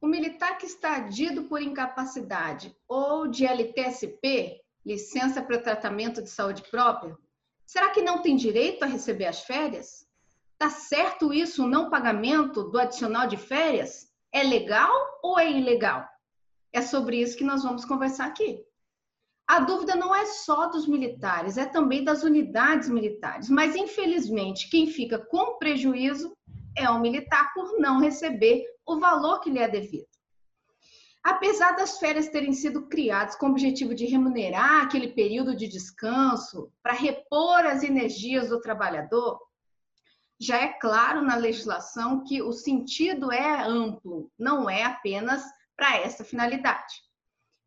o militar que está adido por incapacidade ou de LTSP, licença para tratamento de saúde própria, será que não tem direito a receber as férias? Está certo isso, o não pagamento do adicional de férias? É legal ou é ilegal? É sobre isso que nós vamos conversar aqui. A dúvida não é só dos militares, é também das unidades militares. Mas, infelizmente, quem fica com prejuízo é o militar por não receber o valor que lhe é devido. Apesar das férias terem sido criadas com o objetivo de remunerar aquele período de descanso para repor as energias do trabalhador, já é claro na legislação que o sentido é amplo, não é apenas para essa finalidade.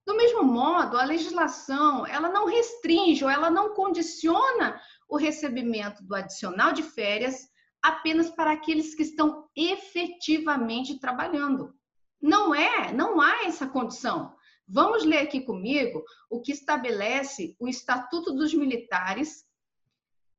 Do mesmo modo, a legislação ela não restringe ou ela não condiciona o recebimento do adicional de férias apenas para aqueles que estão efetivamente trabalhando. Não é, não há essa condição. Vamos ler aqui comigo o que estabelece o Estatuto dos Militares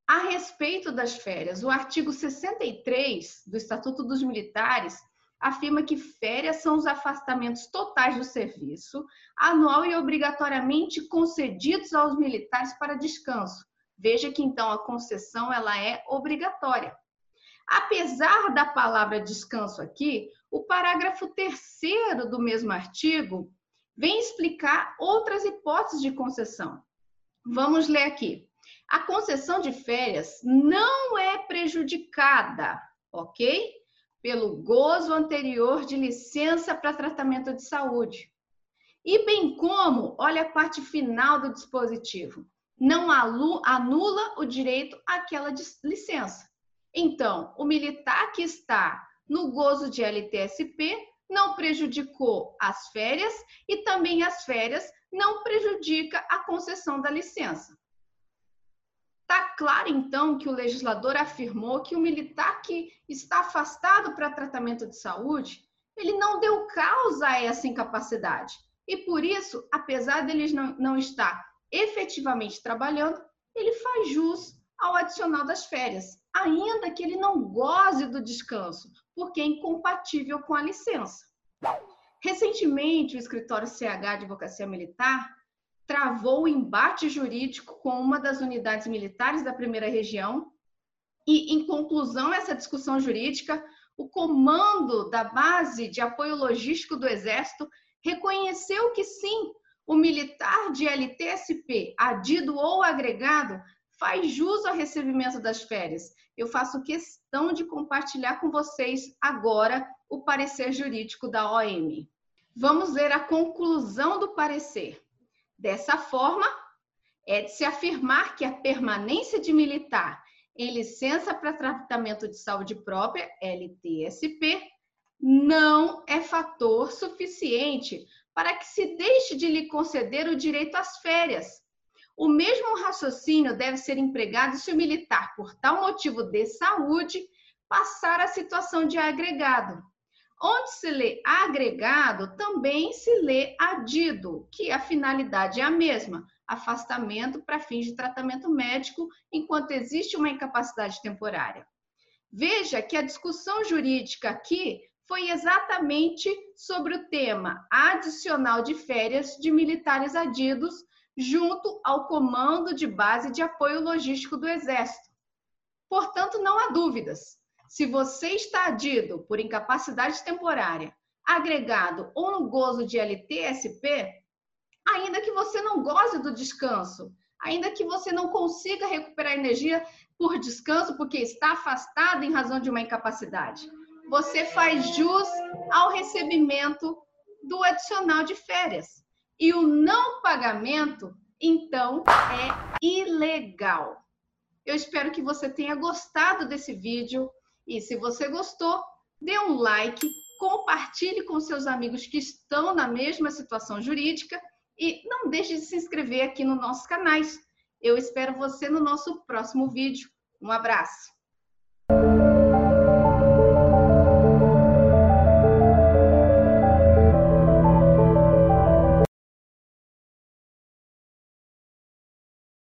a respeito das férias. O artigo 63 do Estatuto dos Militares afirma que férias são os afastamentos totais do serviço, anual e obrigatoriamente concedidos aos militares para descanso. Veja que então a concessão ela é obrigatória. Apesar da palavra descanso aqui, o parágrafo terceiro do mesmo artigo vem explicar outras hipóteses de concessão. Vamos ler aqui. A concessão de férias não é prejudicada, ok? pelo gozo anterior de licença para tratamento de saúde. E bem como, olha a parte final do dispositivo, não anula o direito àquela licença. Então, o militar que está no gozo de LTSP não prejudicou as férias e também as férias não prejudica a concessão da licença. Está claro, então, que o legislador afirmou que o militar que está afastado para tratamento de saúde, ele não deu causa a essa incapacidade. E por isso, apesar dele não, não estar efetivamente trabalhando, ele faz jus ao adicional das férias, ainda que ele não goze do descanso, porque é incompatível com a licença. Recentemente, o escritório CH Advocacia Militar travou o embate jurídico com uma das unidades militares da primeira região. E, em conclusão, essa discussão jurídica, o comando da base de apoio logístico do Exército reconheceu que sim, o militar de LTSP, adido ou agregado, faz jus ao recebimento das férias. Eu faço questão de compartilhar com vocês agora o parecer jurídico da OM. Vamos ler a conclusão do parecer. Dessa forma, é de se afirmar que a permanência de militar em licença para tratamento de saúde própria, LTSP, não é fator suficiente para que se deixe de lhe conceder o direito às férias. O mesmo raciocínio deve ser empregado se o militar, por tal motivo de saúde, passar a situação de agregado, Onde se lê agregado, também se lê adido, que a finalidade é a mesma, afastamento para fins de tratamento médico enquanto existe uma incapacidade temporária. Veja que a discussão jurídica aqui foi exatamente sobre o tema adicional de férias de militares adidos junto ao Comando de Base de Apoio Logístico do Exército. Portanto, não há dúvidas. Se você está adido por incapacidade temporária, agregado ou no gozo de LTSP, ainda que você não goze do descanso, ainda que você não consiga recuperar energia por descanso porque está afastado em razão de uma incapacidade, você faz jus ao recebimento do adicional de férias. E o não pagamento, então, é ilegal. Eu espero que você tenha gostado desse vídeo. E se você gostou, dê um like, compartilhe com seus amigos que estão na mesma situação jurídica e não deixe de se inscrever aqui no nossos canais. Eu espero você no nosso próximo vídeo. Um abraço!